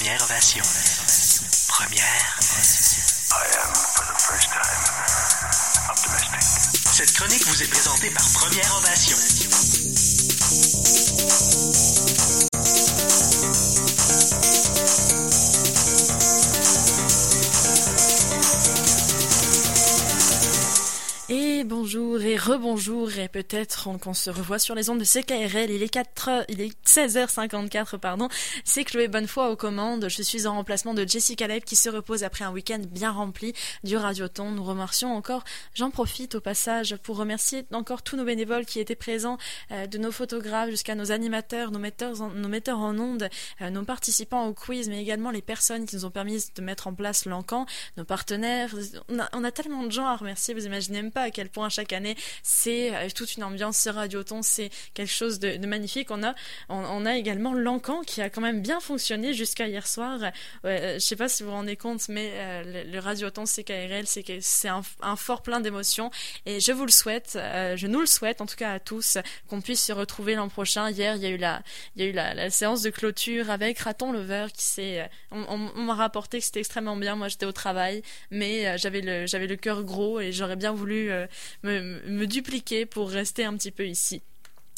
Première ovation. Première. Cette chronique vous est présentée par Première Ovation. Bonjour et rebonjour et peut-être qu'on se revoit sur les ondes de CKRL. Il est 4 il est 16h54 pardon. C'est Chloé Bonnefoy aux commandes. Je suis en remplacement de Jessica Leib qui se repose après un week-end bien rempli du Radioton. Nous remercions encore. J'en profite au passage pour remercier encore tous nos bénévoles qui étaient présents, euh, de nos photographes jusqu'à nos animateurs, nos metteurs en, nos metteurs en ondes, euh, nos participants au quiz, mais également les personnes qui nous ont permis de mettre en place l'encan, nos partenaires. On a, on a tellement de gens à remercier. Vous imaginez même pas à quel point chaque année c'est euh, toute une ambiance ce radioton c'est quelque chose de, magnifique. On a on, a également l'encan qui a quand même bien fonctionné jusqu'à hier soir. Euh, je sais pas si vous vous rendez compte mais euh, le, le radioton CKRL c'est c'est un, fort plein d'émotions. Et je vous le souhaite euh, je nous le souhaite en tout cas à tous qu'on puisse se retrouver l'an prochain. Hier il y a eu la il y a eu la, séance de clôture avec Raton Lover qui s'est euh, on, m'a rapporté que c'était extrêmement bien. Moi j'étais au travail mais euh, j'avais le j'avais le cœur gros et j'aurais bien voulu euh, me, me dupliquer pour rester un petit peu ici.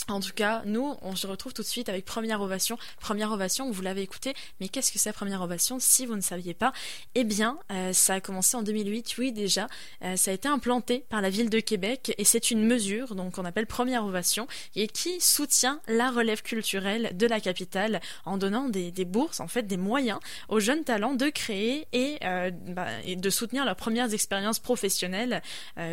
En tout cas, nous, on se retrouve tout de suite avec Première Ovation. Première Ovation, vous l'avez écouté, mais qu'est-ce que c'est Première Ovation si vous ne saviez pas? Eh bien, euh, ça a commencé en 2008, oui déjà. Euh, ça a été implanté par la ville de Québec et c'est une mesure, donc on appelle Première Ovation, et qui soutient la relève culturelle de la capitale en donnant des, bourses, en fait, des moyens aux jeunes talents de créer et, euh, bah, de soutenir leurs premières expériences professionnelles.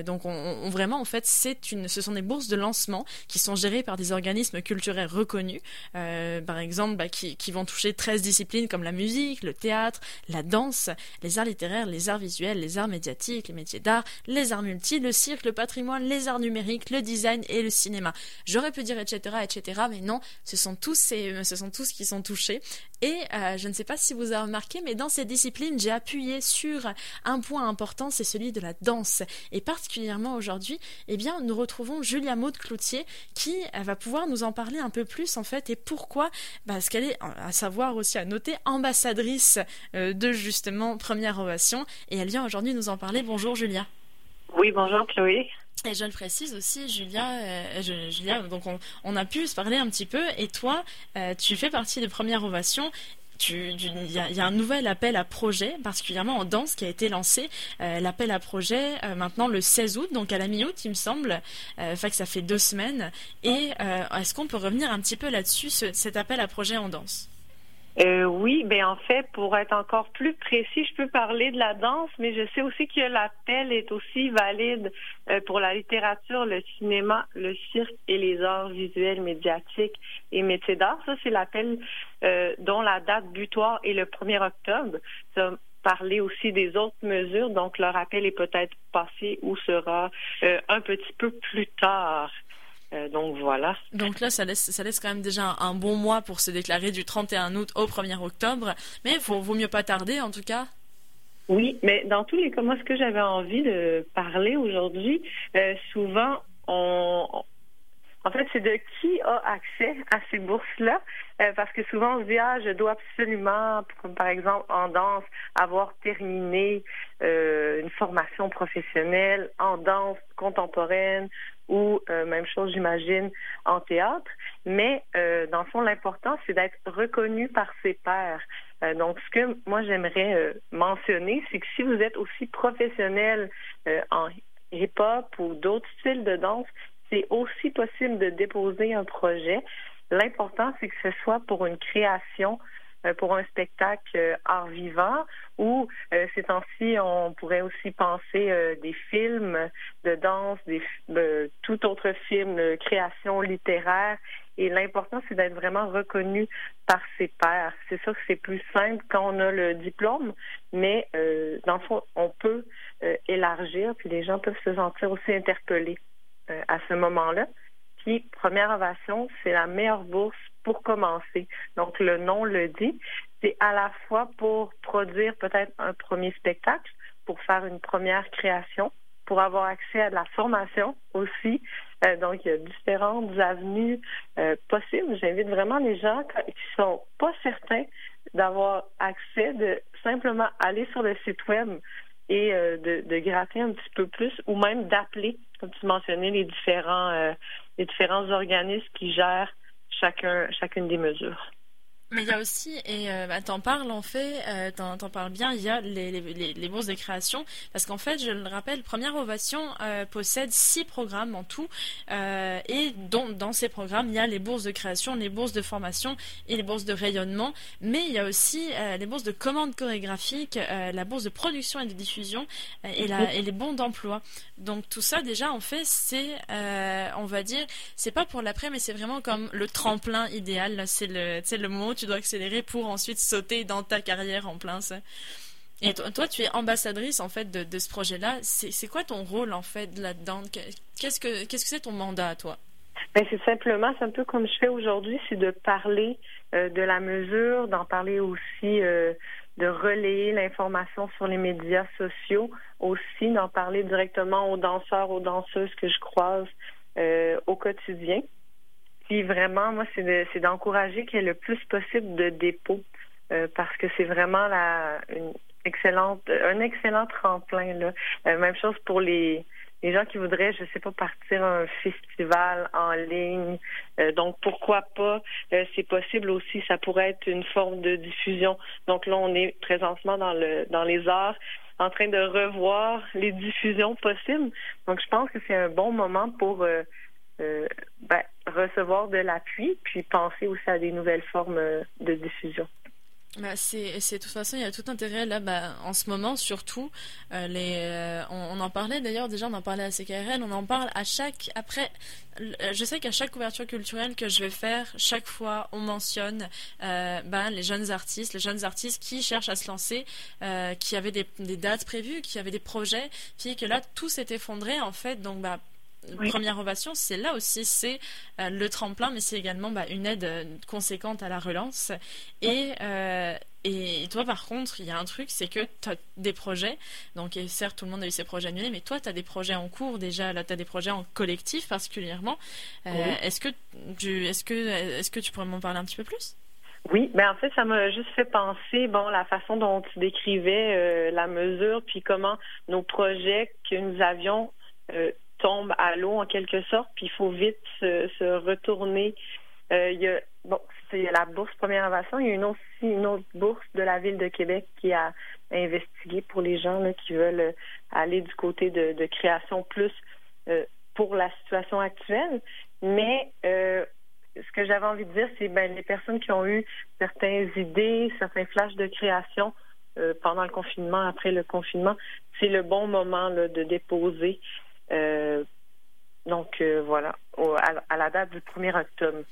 Donc, on, on, vraiment, en fait, c'est une, ce sont des bourses de lancement qui sont gérées par des organismes culturels reconnus, euh, par exemple, bah, qui, qui, vont toucher 13 disciplines comme la musique, le théâtre, la danse, les arts littéraires, les arts visuels, les arts médiatiques, les métiers d'art, les arts multi, le cirque, le patrimoine, les arts numériques, le design et le cinéma. J'aurais pu dire etc., etc., mais non, ce sont tous ces, ce sont tous qui sont touchés. Et euh, je ne sais pas si vous avez remarqué, mais dans ces disciplines, j'ai appuyé sur un point important, c'est celui de la danse. Et particulièrement aujourd'hui, eh bien, nous retrouvons Julia Maud Cloutier qui va pouvoir nous en parler un peu plus en fait et pourquoi? Parce qu'elle est à savoir aussi à noter ambassadrice euh, de justement Première Ovation et elle vient aujourd'hui nous en parler. Bonjour Julia. Oui, bonjour Chloé. Et je le précise aussi, Julia, euh, je, Julia donc on, on, a pu se parler un petit peu, et toi, euh, tu fais partie de Première Ovation, il y, a un nouvel appel à projet, particulièrement en danse, qui a été lancé. Euh, L'appel à projet, euh, maintenant le 16 août, donc à la mi-août, il me semble. Euh, fait que ça fait deux semaines. Et euh, est-ce qu'on peut revenir un petit peu là-dessus, ce, cet appel à projet en danse? Euh, oui, ben en fait, pour être encore plus précis, je peux parler de la danse, mais je sais aussi que l'appel est aussi valide euh, pour la littérature, le cinéma, le cirque et les arts visuels, médiatiques et métiers d'art. Ça, c'est l'appel euh, dont la date butoir est le 1er octobre. Ça, parler aussi des autres mesures, donc leur appel est peut-être passé ou sera euh, un petit peu plus tard. Euh, donc voilà. Donc là, ça laisse, ça laisse quand même déjà un, un, bon mois pour se déclarer du 31 août au 1er octobre. Mais il vaut mieux pas tarder en tout cas. Oui, mais dans tous les cas, moi, ce que j'avais envie de parler aujourd'hui, euh, souvent, on, en fait, c'est de qui a accès à ces bourses-là, euh, parce que souvent on se dit ah je dois absolument, comme par exemple en danse, avoir terminé euh, une formation professionnelle en danse contemporaine ou euh, même chose j'imagine en théâtre. Mais euh, dans le fond, l'important c'est d'être reconnu par ses pairs. Euh, donc ce que moi j'aimerais mentionner, c'est que si vous êtes aussi professionnel en hip-hop ou d'autres styles de danse, c'est aussi possible de déposer un projet. L'important, c'est que ce soit pour une création, euh, pour un spectacle euh, art vivant, ou euh, ces temps-ci, on pourrait aussi penser euh, des films de danse, des euh, tout autre film création littéraire. Et l'important, c'est d'être vraiment reconnu par ses pairs. C'est sûr que c'est plus simple quand on a le diplôme, mais euh, dans le fond, on peut élargir, puis les gens peuvent se sentir aussi interpellés à ce moment-là. Puis, première ovation, c'est la meilleure bourse pour commencer. Donc, le nom le dit. C'est à la fois pour produire peut-être un premier spectacle, pour faire une première création, pour avoir accès à de la formation aussi. Euh, donc, il y a différentes avenues euh, possibles. J'invite vraiment les gens qui sont pas certains d'avoir accès, de simplement aller sur le site web et euh, de, de, gratter un petit peu plus, ou même d'appeler, comme tu mentionnais, les différents les différents organismes qui gèrent chacun chacune des mesures. Mais il y a aussi, et euh, bah, t'en parles en fait, euh, t'en, parles bien, il y a les, les, les, bourses de création, parce qu'en fait, je le rappelle, Première Ovation euh, possède six programmes en tout, euh, et dont, dans ces programmes, il y a les bourses de création, les bourses de formation et les bourses de rayonnement, mais il y a aussi euh, les bourses de commande chorégraphique, la bourse de production et de diffusion, et, la, et les bons d'emploi. Donc tout ça, déjà, en fait, c'est, on va dire, c'est pas pour l'après, mais c'est vraiment comme le tremplin idéal, c'est le, c'est le mot tu dois accélérer pour ensuite sauter dans ta carrière en plein ça. Et toi, tu es ambassadrice en fait de, ce projet-là. C'est quoi ton rôle en fait là-dedans? Qu'est-ce que qu'est-ce que c'est ton mandat à toi? Ben, c'est simplement, c'est un peu comme je fais aujourd'hui, c'est de parler euh, de la mesure, d'en parler aussi, euh, de relayer l'information sur les médias sociaux, aussi d'en parler directement aux danseurs, aux danseuses que je croise euh, au quotidien. Puis vraiment, moi, c'est d'encourager qu'il y ait le plus possible de dépôts euh, parce que c'est vraiment la une excellente un excellent tremplin là. Euh, même chose pour les les gens qui voudraient, je sais pas, partir à un festival en ligne. Euh, donc pourquoi pas? C'est possible aussi. Ça pourrait être une forme de diffusion. Donc là, on est présentement dans le dans les arts en train de revoir les diffusions possibles. Donc je pense que c'est un bon moment pour euh, ben, recevoir de l'appui, puis penser aussi à des nouvelles formes euh, de diffusion. Bah c'est, de toute façon il y a tout intérêt là bah, en ce moment surtout euh, les on, en parlait d'ailleurs déjà on en parlait à CKRL on en parle à chaque après je sais qu'à chaque couverture culturelle que je vais faire chaque fois on mentionne ben, les jeunes artistes les jeunes artistes qui cherchent à se lancer qui avaient des, des, dates prévues qui avaient des projets puis que là tout s'est effondré en fait donc bah Première ovation, c'est là aussi, c'est euh, le tremplin, mais c'est également bah, une aide euh, conséquente à la relance. Et, euh, et toi, par contre, il y a un truc, c'est que tu as des projets. Donc, certes, tout le monde a eu ses projets annulés, mais toi, tu as des projets en cours déjà. Là, tu as des projets en collectif particulièrement. Est-ce que, tu, est-ce, que, est-ce que tu pourrais m'en parler un petit peu plus? Oui, mais ben, en fait, ça m'a juste fait penser, bon, la façon dont tu décrivais la mesure, puis comment nos projets que nous avions tombe à l'eau en quelque sorte, puis il faut vite se, retourner. Euh, il y a bon, c'est la bourse Première Innovation. Il y a une aussi une autre bourse de la ville de Québec qui a investigué pour les gens là, qui veulent aller du côté de, de création plus euh, pour la situation actuelle. Mais euh, ce que j'avais envie de dire, c'est ben les personnes qui ont eu certaines idées, certains flashs de création pendant le confinement, après le confinement, c'est le bon moment là, de déposer euh, donc euh, voilà, à, la date du 1er octobre.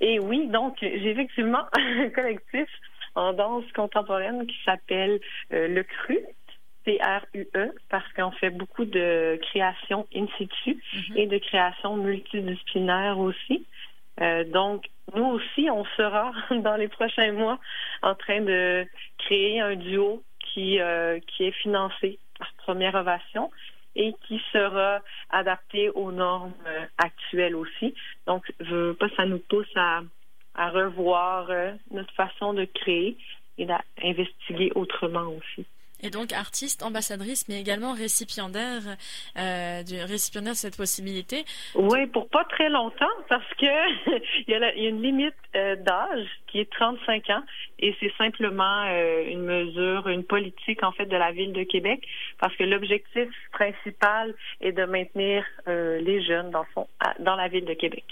Et oui, donc j'ai effectivement un collectif en danse contemporaine qui s'appelle euh, Le Cru, C-R-U-E, parce qu'on fait beaucoup de création in situ mm-hmm. et de création multidisciplinaire aussi. donc, nous aussi, on sera dans les prochains mois en train de créer un duo qui, qui est financé par Première Ovation et qui sera adapté aux normes euh, actuelles aussi. Donc, je veux pas, ça nous pousse à, à revoir euh, notre façon de créer et d'investiguer autrement aussi et donc artiste, ambassadrice, mais également récipiendaire, euh, du récipiendaire de cette possibilité. Oui, pour pas très longtemps, parce que il, y a une limite euh, d'âge qui est 35 ans, et c'est simplement euh, une mesure, une politique en fait de la ville de Québec, parce que l'objectif principal est de maintenir euh, les jeunes dans, fond, dans la ville de Québec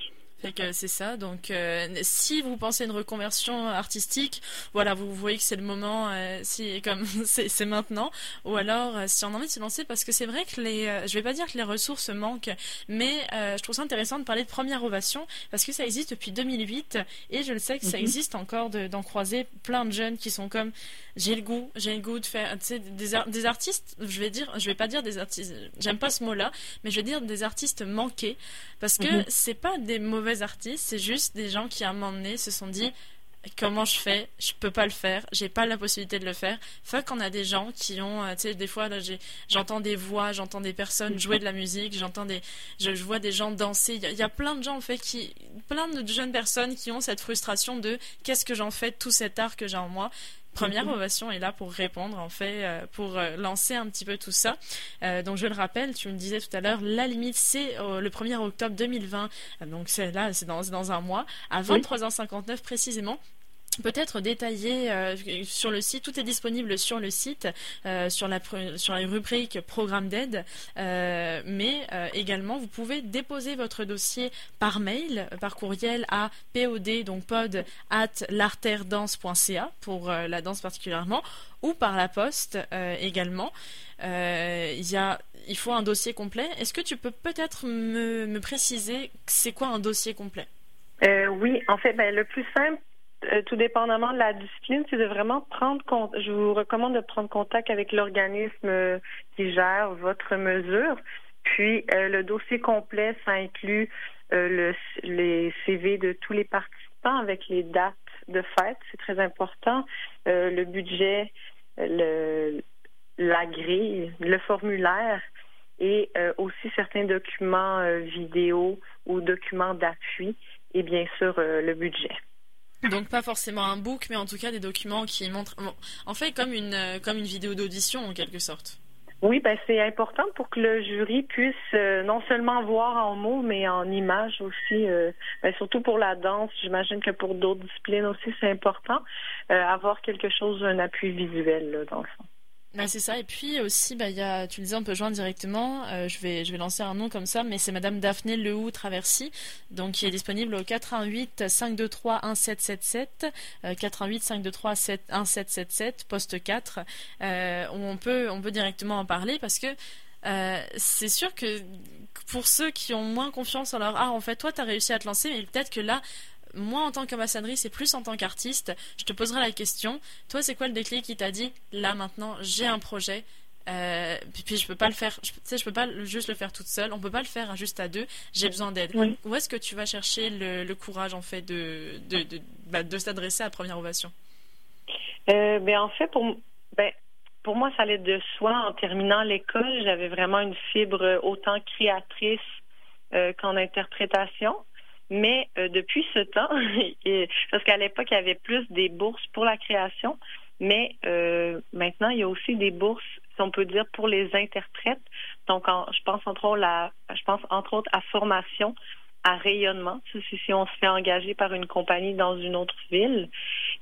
c'est ça. Donc, euh, si vous pensez à une reconversion artistique, voilà, vous voyez que c'est le moment, euh, si comme c'est maintenant. Ou alors, euh, si on a envie de se lancer, parce que c'est vrai que les, je vais pas dire que les ressources manquent, mais je trouve ça intéressant de parler de première ovation parce que ça existe depuis 2008 et je le sais que ça mhm. existe encore d'en croiser plein de jeunes qui sont comme j'ai le goût, j'ai le goût de faire, tu sais, des, des artistes. Je vais dire, je vais pas dire des artistes. J'aime pas ce mot-là, mais je vais dire des artistes manqués parce que mhm. c'est pas des mauvais artistes, c'est juste des gens qui à un moment donné se sont dit comment je fais? Je peux pas le faire. J'ai pas la possibilité de le faire. Fait qu'on a des gens qui ont, euh, tu sais, des fois là, j'entends des voix, j'entends des personnes jouer de la musique, j'entends des, je, vois des gens danser. Il y, a plein de gens en fait qui, plein de jeunes personnes qui ont cette frustration de qu'est-ce que j'en fais tout cet art que j'ai en moi? Première. Ovation est là pour répondre, en fait, euh, pour euh, lancer un petit peu tout ça. donc, je le rappelle, tu me disais tout à l'heure, la limite, c'est le 1er octobre 2020. donc, c'est là, c'est dans, dans, un mois, à 23h59 précisément peut-être détailler euh, sur le site. Tout est disponible sur le site, euh, sur, la, rubrique programme d'aide, euh, mais également vous pouvez déposer votre dossier par mail, par courriel à pod, donc pod at l'arterdance.ca pour la danse particulièrement, ou par la poste également. Y a, il faut un dossier complet. Est-ce que tu peux peut-être me, me préciser c'est quoi un dossier complet? Oui, en fait, ben, le plus simple, euh, tout dépendamment de la discipline, c'est de vraiment prendre compte. Je vous recommande de prendre contact avec l'organisme euh, qui gère votre mesure. Puis euh, le dossier complet, ça inclut le, les CV de tous les participants avec les dates de fête, c'est très important. le budget, le, la grille, le formulaire et aussi certains documents vidéo ou documents d'appui et bien sûr le budget. Donc pas forcément un book, mais en tout cas des documents qui montrent, en fait comme une euh, comme une vidéo d'audition en quelque sorte. Oui, ben c'est important pour que le jury puisse euh, non seulement voir en mots, mais en images aussi. Euh, ben, surtout pour la danse, j'imagine que pour d'autres disciplines aussi, c'est important avoir quelque chose, un appui visuel là, dans le fond. Bah, c'est ça. Et puis aussi, bah, y a, tu le disais, on peut joindre directement. Euh, je, vais, je vais lancer un nom comme ça, mais c'est Madame Daphné Lehou Traversy, donc qui est disponible au 88 523 1777, 88 523 1777, poste 4, euh, on peut, on peut directement en parler parce que euh, c'est sûr que pour ceux qui ont moins confiance en leur art, en fait, toi, tu as réussi à te lancer, mais peut-être que là, moi en tant qu'ambassadrice c'est plus en tant qu'artiste, je te poserai la question. Toi, c'est quoi le déclic qui t'a dit là maintenant j'ai un projet euh, puis, je peux pas le faire, je, je peux pas juste le faire toute seule. On peut pas le faire juste à deux. J'ai besoin d'aide. Où est-ce que tu vas chercher le, courage en fait de de, de, bah, de s'adresser à Première Ovation? Euh, ben, en fait pour ben, pour moi ça allait de soi. En terminant l'école, j'avais vraiment une fibre autant créatrice euh, qu'en interprétation. Mais euh, depuis ce temps, parce qu'à l'époque, il y avait plus des bourses pour la création, mais euh, maintenant, il y a aussi des bourses, si on peut dire, pour les interprètes. Donc, je pense entre autres à, je pense entre autres à formation, à rayonnement, si, si on se fait engager par une compagnie dans une autre ville.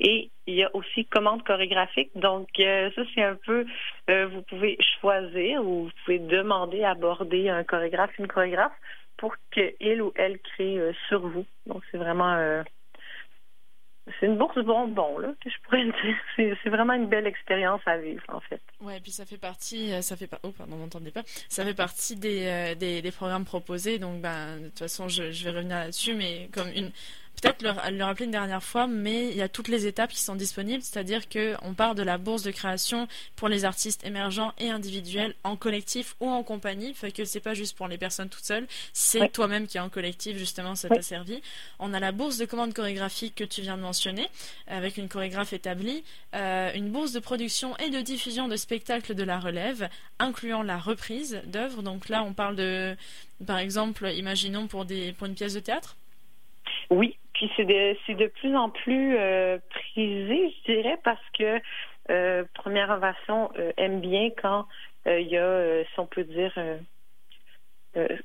Et il y a aussi commande chorégraphique. Donc, euh, ça, c'est un peu, vous pouvez choisir ou vous pouvez demander aborder un chorégraphe, une chorégraphe pour qu'il ou elle crée euh, sur vous. Donc, c'est vraiment. Euh, c'est une bourse bonbon, là, que je pourrais dire. C'est vraiment une belle expérience à vivre, en fait. Ouais, et puis ça fait partie, euh, ça fait pas, oh m'entendez pas, ça fait partie des, des, des, programmes proposés. Donc, ben, de toute façon, je, je vais revenir là-dessus, mais comme une, peut-être le, le, rappeler une dernière fois, mais il y a toutes les étapes qui sont disponibles, c'est-à-dire qu'on part de la bourse de création pour les artistes émergents et individuels en collectif ou en compagnie, fait que c'est pas juste pour les personnes toutes seules, c'est toi-même qui es en collectif, justement, ça t'a servi. On a la bourse de commande chorégraphique que tu viens de mentionner, avec une chorégraphe établie, euh, une bourse de production et de diffusion de spectacles de la relève, incluant la reprise d'œuvres. Donc là, on parle de, par exemple, imaginons pour, des, pour une pièce de théâtre. Oui, puis c'est de, c'est de plus en plus euh, prisé, je dirais, parce que euh, Première Ovation euh, aime bien quand il y a, si on peut dire,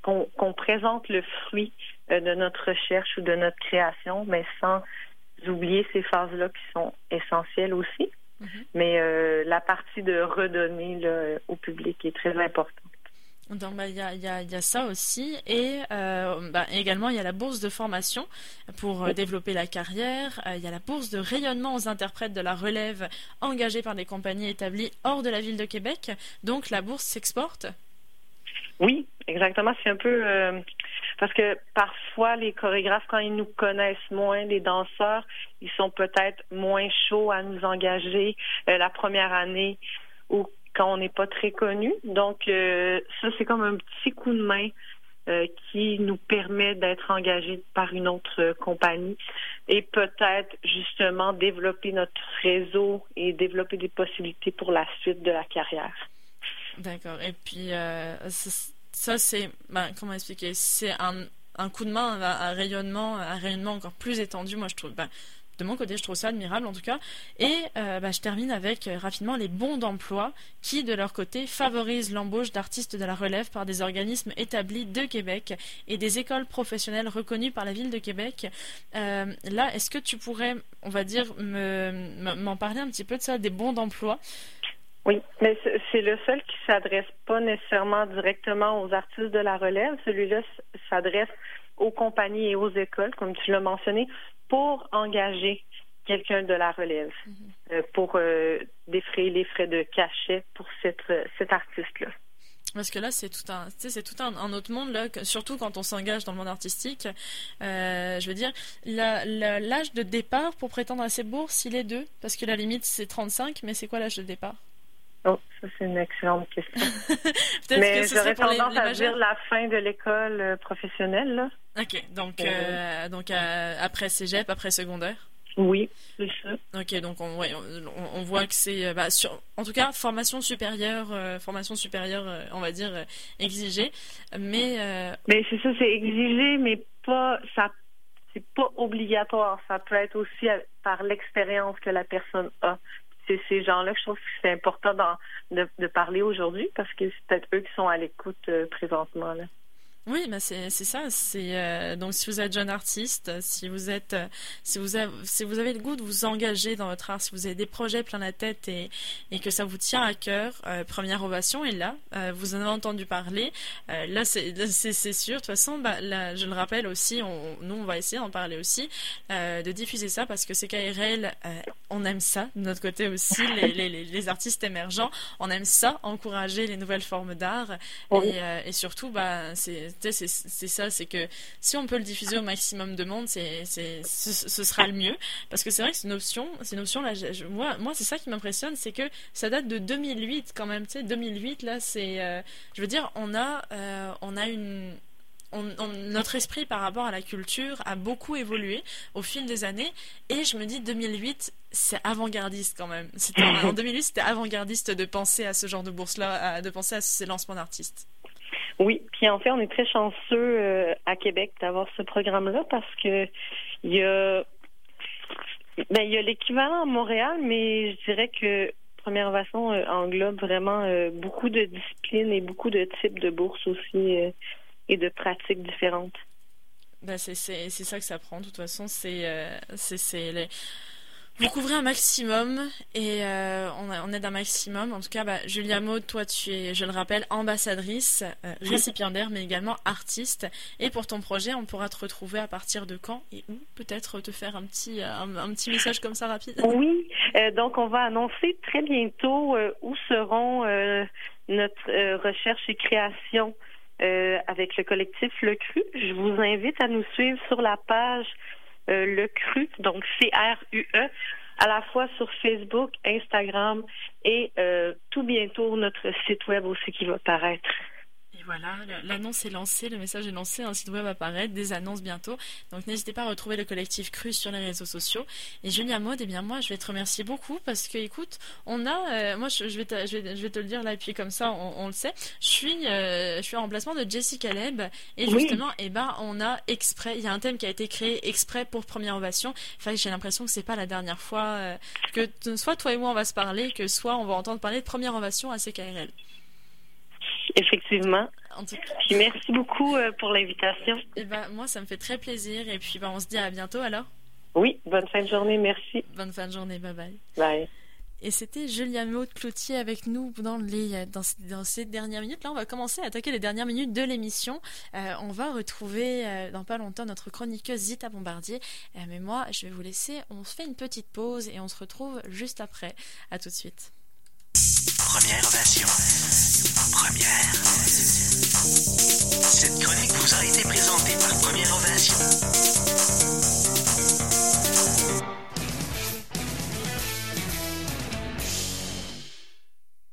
qu'on, présente le fruit de notre recherche ou de notre création, mais sans oublier ces phases-là qui sont essentielles aussi. Mm-hmm. Mais la partie de redonner là, au public est très importante. Donc bah, il y, a, ça aussi et euh, bah, également il y a la bourse de formation pour euh, développer la carrière. Euh, il y a la bourse de rayonnement aux interprètes de la relève engagés par des compagnies établies hors de la ville de Québec. Donc la bourse s'exporte. Oui, exactement. C'est un peu parce que parfois les chorégraphes quand ils nous connaissent moins, les danseurs, ils sont peut-être moins chauds à nous engager la première année ou quand on n'est pas très connu. Donc, euh, ça, c'est comme un petit coup de main euh, qui nous permet d'être engagés par une autre euh, compagnie et peut-être justement développer notre réseau et développer des possibilités pour la suite de la carrière. D'accord. Et puis ça, c'est ben, comment expliquer? C'est un, un, coup de main, un, rayonnement, un rayonnement encore plus étendu. Moi, je trouve. Ben, de mon côté, je trouve ça admirable en tout cas. Et euh, bah, je termine avec euh, rapidement les bons d'emploi qui, de leur côté, favorisent l'embauche d'artistes de la relève par des organismes établis de Québec et des écoles professionnelles reconnues par la ville de Québec. Euh, là, est-ce que tu pourrais, on va dire, m'en parler un petit peu de ça, des bons d'emploi? Oui, mais c'est le seul qui s'adresse pas nécessairement directement aux artistes de la relève. Celui-là s'adresse aux compagnies et aux écoles, comme tu l'as mentionné, pour engager quelqu'un de la relève, mhm. euh, pour euh, défrayer les frais de cachet pour cette, euh, cet artiste-là. Parce que là, c'est tout un, c'est tout un, autre monde là, surtout quand on s'engage dans le monde artistique. je veux dire, l'âge de départ pour prétendre à ces bourses, il est deux, parce que la limite c'est 35, mais c'est quoi l'âge de départ? Oh, ça c'est une excellente question. mais j'aurais tendance à dire la fin de l'école professionnelle là. Ok, donc, euh, donc euh, après cégep, après secondaire? Oui, c'est ça. Ok, donc on, on, voit que c'est, euh, bah, en tout cas, formation supérieure, formation supérieure, on va dire, exigée. Mais, mais c'est ça, c'est exigé, mais pas, ça, c'est pas obligatoire. Ça peut être aussi par l'expérience que la personne a. C'est ces gens-là que je trouve que c'est important de, de, parler aujourd'hui parce que c'est peut-être eux qui sont à l'écoute présentement. Là. Oui, bah c'est ça. C'est euh, donc si vous êtes jeune artiste, si vous êtes, euh, si vous avez, si vous avez le goût de vous engager dans votre art, si vous avez des projets plein la tête et, et que ça vous tient à cœur, euh, première ovation est là. vous en avez entendu parler. là, c'est c'est sûr. De toute façon, bah, là, je le rappelle aussi. On, nous, on va essayer d'en parler aussi, de diffuser ça parce que c'est KRL. on aime ça de notre côté aussi. Les, les, les, artistes émergents, on aime ça, encourager les nouvelles formes d'art et, et surtout, bah, c'est c'est ça, c'est que si on peut le diffuser au maximum de monde, c'est, ce, sera le mieux. Parce que c'est vrai que c'est une option, c'est une option là. moi, moi, c'est ça qui m'impressionne, c'est que ça date de 2008 quand même. Tu sais, 2008 là, c'est, euh, je veux dire, on a, euh, on a une notre esprit par rapport à la culture a beaucoup évolué au fil des années et je me dis 2008 c'est avant-gardiste quand même. en 2008 c'était avant-gardiste de penser à ce genre de bourse là, de penser à ces lancements d'artistes. Oui, puis en fait, on est très chanceux euh, à Québec d'avoir ce programme-là parce que il y a ben, y a l'équivalent à Montréal, mais je dirais que Première Ovation euh, englobe vraiment euh, beaucoup de disciplines et beaucoup de types de bourses aussi et de pratiques différentes. Ben c'est ça que ça prend. De toute façon, c'est vous couvrez un maximum et euh, on, on, aide un maximum. En tout cas, bah, Julia Maud, toi, tu es, je le rappelle, ambassadrice, euh, récipiendaire, mais également artiste. Et pour ton projet, on pourra te retrouver à partir de quand et où? Peut-être te faire un petit, euh, un, petit message comme ça rapide? Oui, donc on va annoncer très bientôt où seront notre recherche et création avec le collectif Le Cru. Je vous invite à nous suivre sur la page euh, le cru, donc C-R-U-E, à la fois sur Facebook, Instagram et euh, tout bientôt notre site web aussi qui va paraître voilà, l'annonce est lancée, le message est lancé, un site web apparaît, des annonces bientôt. Donc n'hésitez pas à retrouver le collectif Cru sur les réseaux sociaux. Et Julia Maud, eh bien moi je vais te remercier beaucoup parce que écoute, on a, euh, moi je, vais te, je, vais, te le dire là et puis comme ça on, le sait, je suis, euh, je suis en remplacement de Jessie Caleb et justement, eh ben on a exprès, il y a un thème qui a été créé exprès pour Première Ovation. Enfin, j'ai l'impression que c'est pas la dernière fois euh, que soit toi et moi on va se parler, que soit on va entendre parler de Première Ovation à CKRL. Effectivement. merci beaucoup euh, pour l'invitation. Et eh ben, moi, ça me fait très plaisir. Et puis, ben, on se dit à bientôt alors. Oui, bonne fin de journée, merci. Bonne fin de journée, bye bye. Bye. Et c'était Julia Maud Cloutier avec nous dans, les, dans, ces dernières minutes. Là, on va commencer à attaquer les dernières minutes de l'émission. Euh, on va retrouver euh, dans pas longtemps notre chroniqueuse Zita Bombardier. mais moi, je vais vous laisser. On se fait une petite pause et on se retrouve juste après. À tout de suite. Première ovation première. Cette chronique vous a été présentée par Première Ovation.